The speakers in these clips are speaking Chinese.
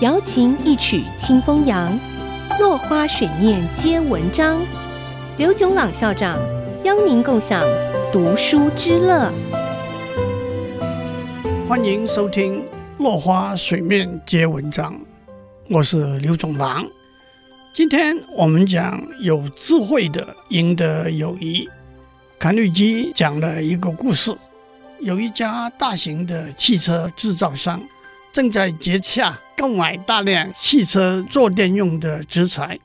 瑶琴一曲清风扬，落花水面皆文章。刘炯朗校长邀您共享读书之乐。欢迎收听《落花水面皆文章》，我是刘炯朗。今天我们讲有智慧的赢得友谊。卡内基讲了一个故事：有一家大型的汽车制造商正在接洽购买大量汽车坐垫用的植材。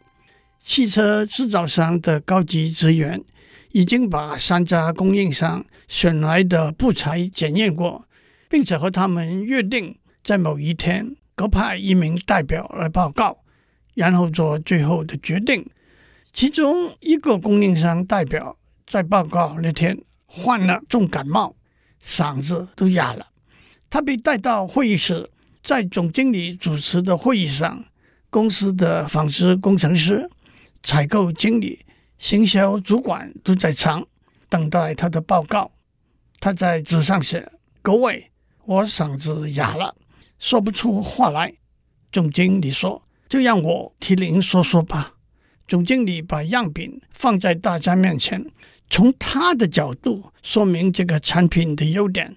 汽车制造商的高级职员已经把三家供应商选来的布材检验过，并且和他们约定在某一天各派一名代表来报告，然后做最后的决定。其中一个供应商代表在报告那天患了重感冒，嗓子都哑了。他被带到会议室，在总经理主持的会议上，公司的纺织工程师。采购经理、行销主管都在场等待他的报告。他在纸上写：“各位，我嗓子哑了，说不出话来。”总经理说：“就让我替您说说吧。”总经理把样品放在大家面前，从他的角度说明这个产品的优点。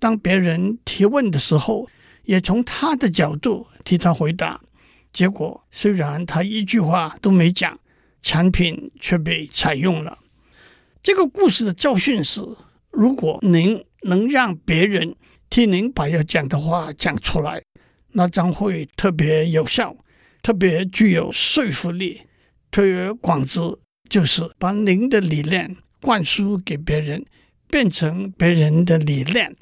当别人提问的时候，也从他的角度替他回答。结果虽然他一句话都没讲，产品却被采用了。这个故事的教训是：如果您能让别人替您把要讲的话讲出来，那将会特别有效，特别具有说服力。推而广之，就是把您的理念灌输给别人，变成别人的理念，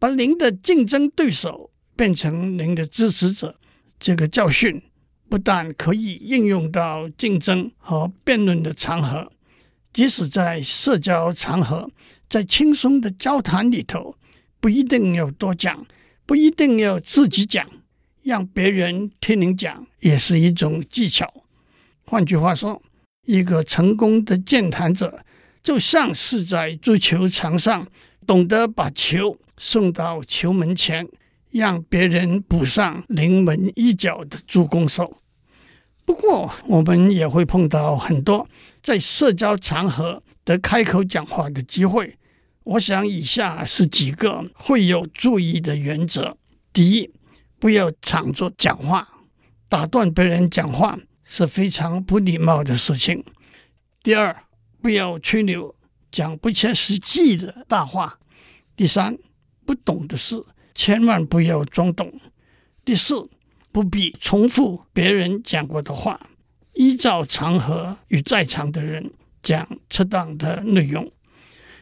把您的竞争对手变成您的支持者。这个教训。不但可以应用到竞争和辩论的场合，即使在社交场合，在轻松的交谈里头，不一定要多讲，不一定要自己讲，让别人听您讲也是一种技巧。换句话说，一个成功的健谈者，就像是在足球场上懂得把球送到球门前，让别人补上临门一脚的助攻手。不过，我们也会碰到很多在社交场合的开口讲话的机会。我想以下是几个会有注意的原则：第一，不要抢着讲话，打断别人讲话是非常不礼貌的事情；第二，不要吹牛，讲不切实际的大话；第三，不懂的事千万不要装懂；第四，不必重复别人讲过的话，依照场合与在场的人讲适当的内容。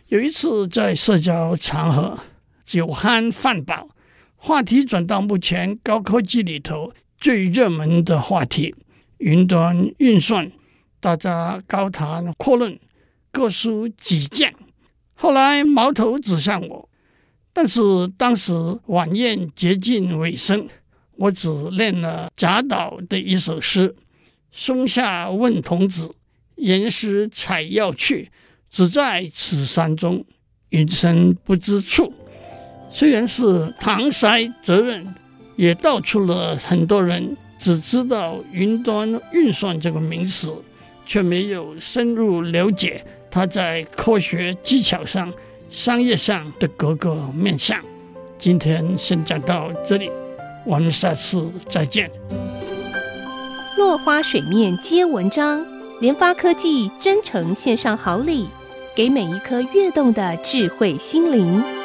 有一次在社交场合，酒酣饭饱，话题转到目前高科技里头最热门的话题——云端运算，大家高谈阔论，各抒己见。后来矛头指向我，但是当时晚宴接近尾声。我只念了贾岛的一首诗：“松下问童子，言师采药去，只在此山中，云深不知处。”虽然是搪塞责任，也道出了很多人只知道云端运算这个名词，却没有深入了解它在科学技巧上、商业上的各个面向。今天先讲到这里。我们下次再见。落花水面皆文章，联发科技真诚献上好礼，给每一颗跃动的智慧心灵。